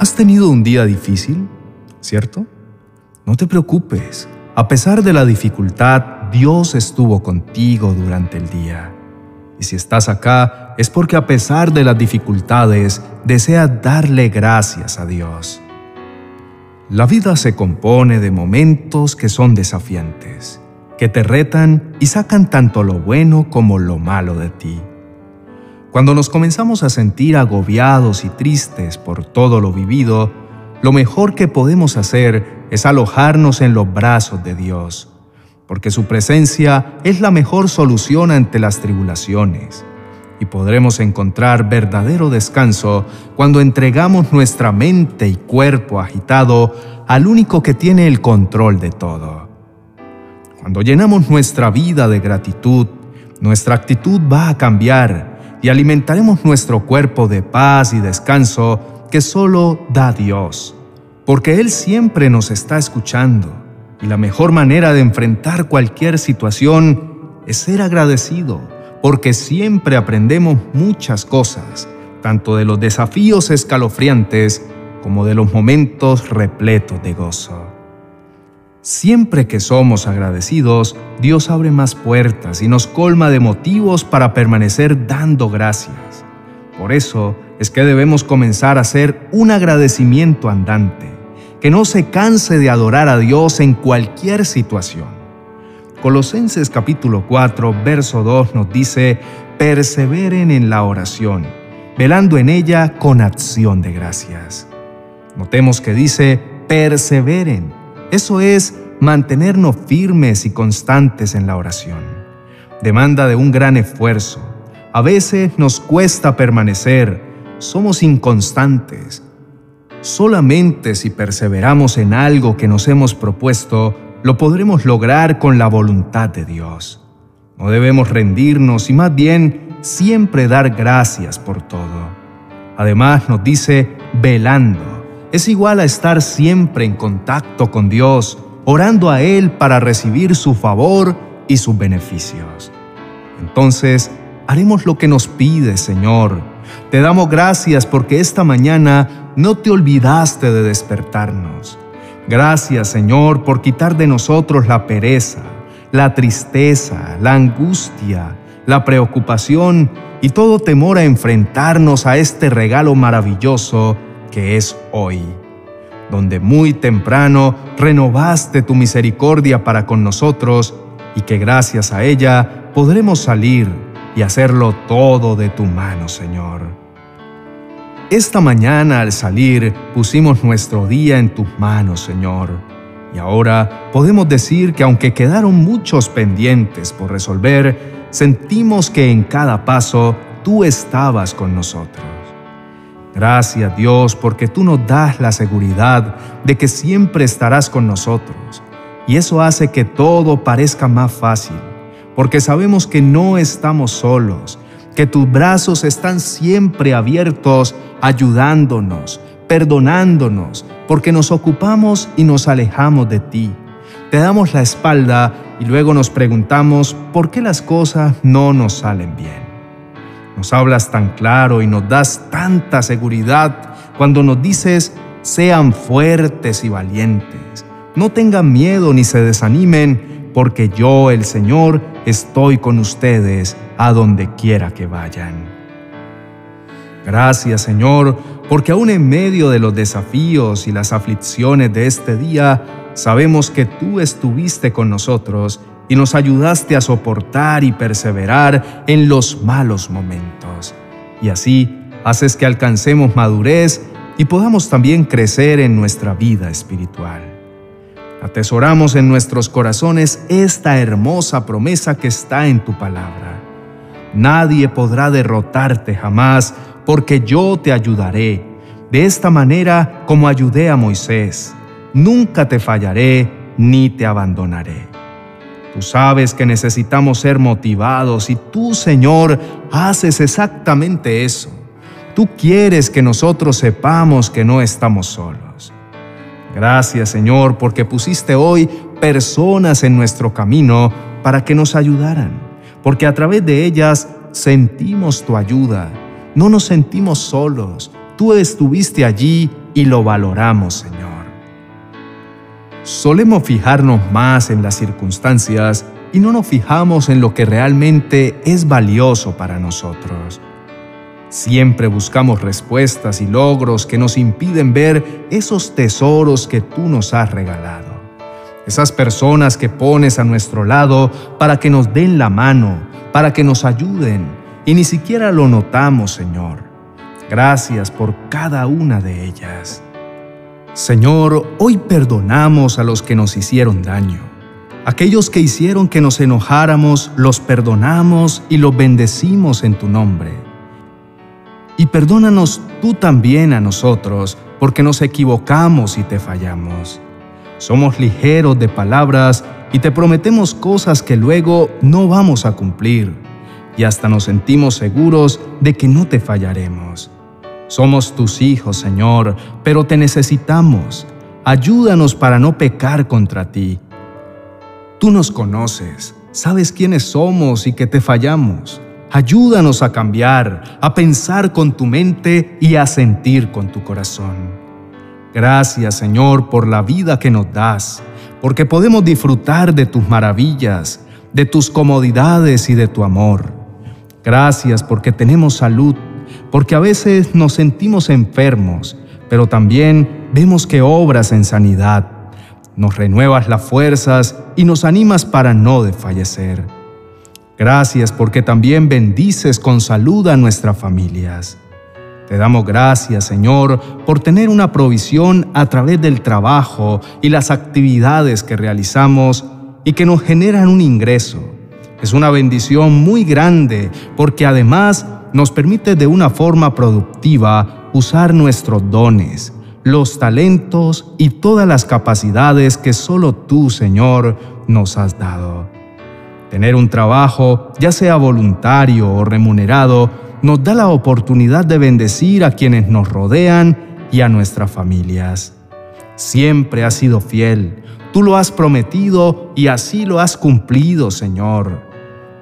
¿Has tenido un día difícil? ¿Cierto? No te preocupes. A pesar de la dificultad, Dios estuvo contigo durante el día. Y si estás acá, es porque a pesar de las dificultades, deseas darle gracias a Dios. La vida se compone de momentos que son desafiantes, que te retan y sacan tanto lo bueno como lo malo de ti. Cuando nos comenzamos a sentir agobiados y tristes por todo lo vivido, lo mejor que podemos hacer es alojarnos en los brazos de Dios, porque su presencia es la mejor solución ante las tribulaciones, y podremos encontrar verdadero descanso cuando entregamos nuestra mente y cuerpo agitado al único que tiene el control de todo. Cuando llenamos nuestra vida de gratitud, nuestra actitud va a cambiar y alimentaremos nuestro cuerpo de paz y descanso que solo da Dios, porque Él siempre nos está escuchando y la mejor manera de enfrentar cualquier situación es ser agradecido, porque siempre aprendemos muchas cosas, tanto de los desafíos escalofriantes como de los momentos repletos de gozo. Siempre que somos agradecidos, Dios abre más puertas y nos colma de motivos para permanecer dando gracias. Por eso es que debemos comenzar a hacer un agradecimiento andante, que no se canse de adorar a Dios en cualquier situación. Colosenses capítulo 4, verso 2 nos dice, perseveren en la oración, velando en ella con acción de gracias. Notemos que dice, perseveren eso es mantenernos firmes y constantes en la oración. Demanda de un gran esfuerzo. A veces nos cuesta permanecer, somos inconstantes. Solamente si perseveramos en algo que nos hemos propuesto, lo podremos lograr con la voluntad de Dios. No debemos rendirnos y más bien siempre dar gracias por todo. Además nos dice velando es igual a estar siempre en contacto con Dios, orando a Él para recibir su favor y sus beneficios. Entonces, haremos lo que nos pide, Señor. Te damos gracias porque esta mañana no te olvidaste de despertarnos. Gracias, Señor, por quitar de nosotros la pereza, la tristeza, la angustia, la preocupación y todo temor a enfrentarnos a este regalo maravilloso que es hoy, donde muy temprano renovaste tu misericordia para con nosotros y que gracias a ella podremos salir y hacerlo todo de tu mano, Señor. Esta mañana al salir pusimos nuestro día en tus manos, Señor. Y ahora podemos decir que aunque quedaron muchos pendientes por resolver, sentimos que en cada paso tú estabas con nosotros. Gracias Dios porque tú nos das la seguridad de que siempre estarás con nosotros. Y eso hace que todo parezca más fácil, porque sabemos que no estamos solos, que tus brazos están siempre abiertos ayudándonos, perdonándonos, porque nos ocupamos y nos alejamos de ti. Te damos la espalda y luego nos preguntamos por qué las cosas no nos salen bien. Nos hablas tan claro y nos das tanta seguridad cuando nos dices, sean fuertes y valientes. No tengan miedo ni se desanimen, porque yo, el Señor, estoy con ustedes a donde quiera que vayan. Gracias, Señor, porque aún en medio de los desafíos y las aflicciones de este día, sabemos que tú estuviste con nosotros y nos ayudaste a soportar y perseverar en los malos momentos. Y así haces que alcancemos madurez y podamos también crecer en nuestra vida espiritual. Atesoramos en nuestros corazones esta hermosa promesa que está en tu palabra. Nadie podrá derrotarte jamás porque yo te ayudaré, de esta manera como ayudé a Moisés. Nunca te fallaré ni te abandonaré. Tú sabes que necesitamos ser motivados y tú, Señor, haces exactamente eso. Tú quieres que nosotros sepamos que no estamos solos. Gracias, Señor, porque pusiste hoy personas en nuestro camino para que nos ayudaran, porque a través de ellas sentimos tu ayuda. No nos sentimos solos. tú estuviste allí y lo valoramos, Señor. Solemos fijarnos más en las circunstancias y no nos fijamos en lo que realmente es valioso para nosotros. Siempre buscamos respuestas y logros que nos impiden ver esos tesoros que tú nos has regalado. Esas personas que pones a nuestro lado para que nos den la mano, para que nos ayuden, y ni siquiera lo notamos, Señor. Gracias por cada una de ellas. Señor, hoy perdonamos a los que nos hicieron daño. Aquellos que hicieron que nos enojáramos, los perdonamos y los bendecimos en tu nombre. Y perdónanos tú también a nosotros, porque nos equivocamos y te fallamos. Somos ligeros de palabras y te prometemos cosas que luego no vamos a cumplir, y hasta nos sentimos seguros de que no te fallaremos. Somos tus hijos, Señor, pero te necesitamos. Ayúdanos para no pecar contra ti. Tú nos conoces, sabes quiénes somos y que te fallamos. Ayúdanos a cambiar, a pensar con tu mente y a sentir con tu corazón. Gracias, Señor, por la vida que nos das, porque podemos disfrutar de tus maravillas, de tus comodidades y de tu amor. Gracias porque tenemos salud porque a veces nos sentimos enfermos, pero también vemos que obras en sanidad. Nos renuevas las fuerzas y nos animas para no desfallecer. Gracias porque también bendices con salud a nuestras familias. Te damos gracias, Señor, por tener una provisión a través del trabajo y las actividades que realizamos y que nos generan un ingreso. Es una bendición muy grande porque además nos permite de una forma productiva usar nuestros dones, los talentos y todas las capacidades que solo tú, Señor, nos has dado. Tener un trabajo, ya sea voluntario o remunerado, nos da la oportunidad de bendecir a quienes nos rodean y a nuestras familias. Siempre has sido fiel, tú lo has prometido y así lo has cumplido, Señor.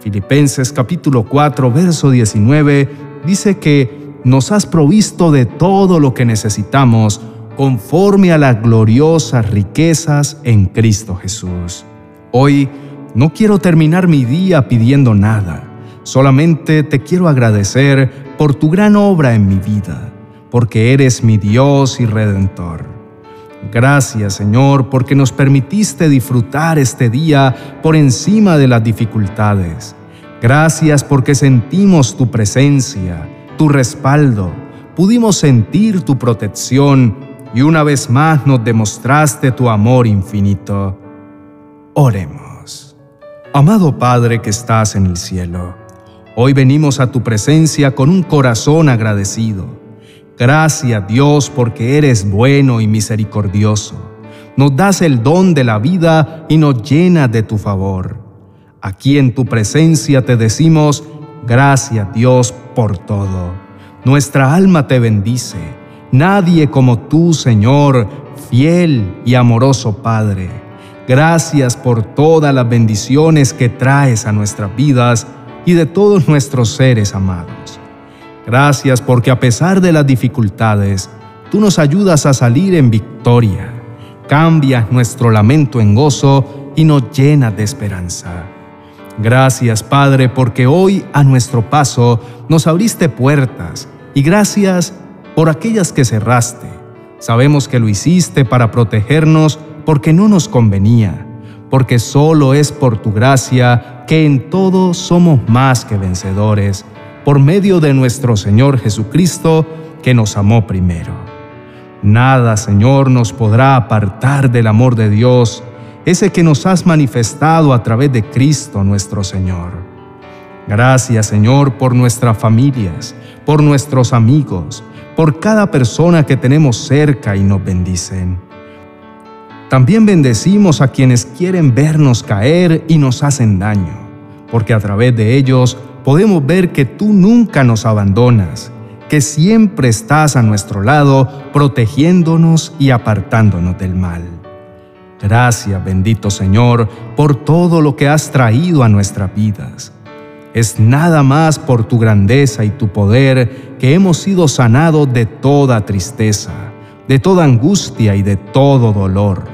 Filipenses capítulo 4, verso 19 dice que nos has provisto de todo lo que necesitamos conforme a las gloriosas riquezas en Cristo Jesús. Hoy no quiero terminar mi día pidiendo nada, solamente te quiero agradecer por tu gran obra en mi vida, porque eres mi Dios y Redentor. Gracias Señor porque nos permitiste disfrutar este día por encima de las dificultades. Gracias porque sentimos tu presencia, tu respaldo, pudimos sentir tu protección y una vez más nos demostraste tu amor infinito. Oremos. Amado Padre que estás en el cielo, hoy venimos a tu presencia con un corazón agradecido Gracias Dios porque eres bueno y misericordioso. Nos das el don de la vida y nos llenas de tu favor. Aquí en tu presencia te decimos, gracias Dios por todo. Nuestra alma te bendice. Nadie como tú, Señor, fiel y amoroso Padre. Gracias por todas las bendiciones que traes a nuestras vidas y de todos nuestros seres amados. Gracias porque a pesar de las dificultades, tú nos ayudas a salir en victoria. Cambias nuestro lamento en gozo y nos llenas de esperanza. Gracias, Padre, porque hoy a nuestro paso nos abriste puertas y gracias por aquellas que cerraste. Sabemos que lo hiciste para protegernos porque no nos convenía, porque solo es por tu gracia que en todo somos más que vencedores por medio de nuestro Señor Jesucristo, que nos amó primero. Nada, Señor, nos podrá apartar del amor de Dios, ese que nos has manifestado a través de Cristo nuestro Señor. Gracias, Señor, por nuestras familias, por nuestros amigos, por cada persona que tenemos cerca y nos bendicen. También bendecimos a quienes quieren vernos caer y nos hacen daño, porque a través de ellos podemos ver que tú nunca nos abandonas, que siempre estás a nuestro lado, protegiéndonos y apartándonos del mal. Gracias, bendito Señor, por todo lo que has traído a nuestras vidas. Es nada más por tu grandeza y tu poder que hemos sido sanados de toda tristeza, de toda angustia y de todo dolor.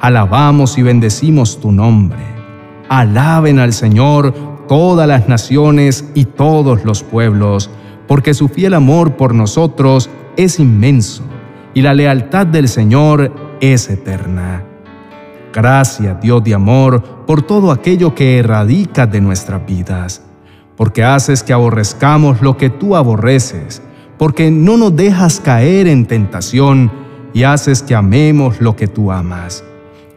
Alabamos y bendecimos tu nombre. Alaben al Señor todas las naciones y todos los pueblos, porque su fiel amor por nosotros es inmenso y la lealtad del Señor es eterna. Gracias, Dios de amor, por todo aquello que erradicas de nuestras vidas, porque haces que aborrezcamos lo que tú aborreces, porque no nos dejas caer en tentación y haces que amemos lo que tú amas.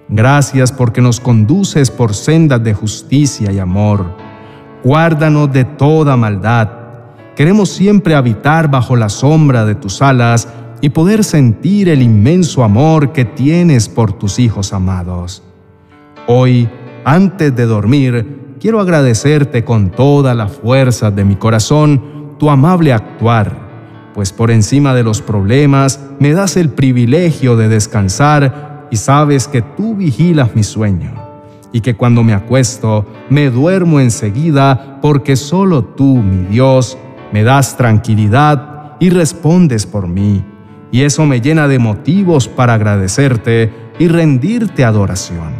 Gracias porque nos conduces por sendas de justicia y amor. Guárdanos de toda maldad. Queremos siempre habitar bajo la sombra de tus alas y poder sentir el inmenso amor que tienes por tus hijos amados. Hoy, antes de dormir, quiero agradecerte con toda la fuerza de mi corazón tu amable actuar, pues por encima de los problemas me das el privilegio de descansar y sabes que tú vigilas mi sueño y que cuando me acuesto me duermo enseguida porque solo tú, mi Dios, me das tranquilidad y respondes por mí y eso me llena de motivos para agradecerte y rendirte adoración.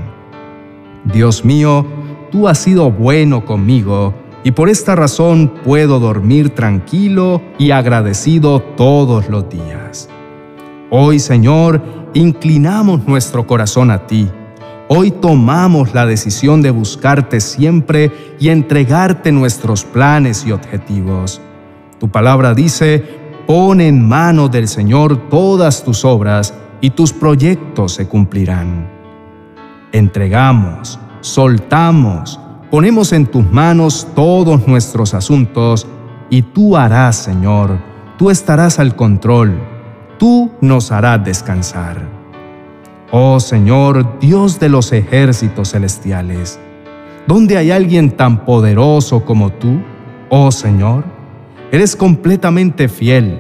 Dios mío, tú has sido bueno conmigo y por esta razón puedo dormir tranquilo y agradecido todos los días. Hoy, Señor, inclinamos nuestro corazón a ti. Hoy tomamos la decisión de buscarte siempre y entregarte nuestros planes y objetivos. Tu palabra dice, Pon en manos del Señor todas tus obras y tus proyectos se cumplirán. Entregamos, soltamos, ponemos en tus manos todos nuestros asuntos y tú harás, Señor, tú estarás al control, tú nos harás descansar. Oh Señor, Dios de los ejércitos celestiales, ¿dónde hay alguien tan poderoso como tú, oh Señor? Eres completamente fiel.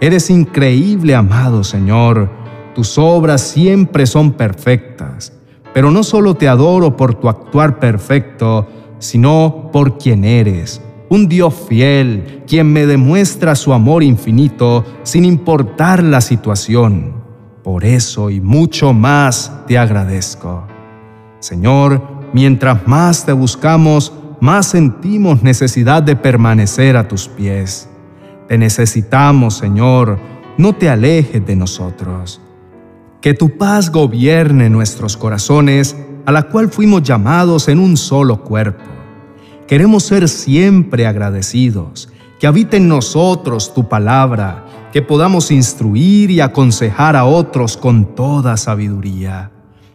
Eres increíble, amado Señor. Tus obras siempre son perfectas. Pero no solo te adoro por tu actuar perfecto, sino por quien eres. Un Dios fiel, quien me demuestra su amor infinito sin importar la situación. Por eso y mucho más te agradezco. Señor, mientras más te buscamos, más sentimos necesidad de permanecer a tus pies. Te necesitamos, Señor, no te alejes de nosotros. Que tu paz gobierne nuestros corazones, a la cual fuimos llamados en un solo cuerpo. Queremos ser siempre agradecidos, que habite en nosotros tu palabra, que podamos instruir y aconsejar a otros con toda sabiduría,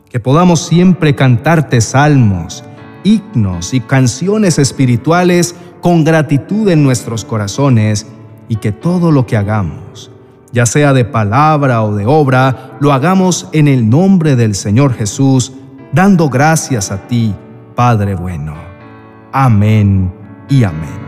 que podamos siempre cantarte salmos, himnos y canciones espirituales con gratitud en nuestros corazones y que todo lo que hagamos, ya sea de palabra o de obra, lo hagamos en el nombre del Señor Jesús, dando gracias a ti, Padre bueno. Amén y amén.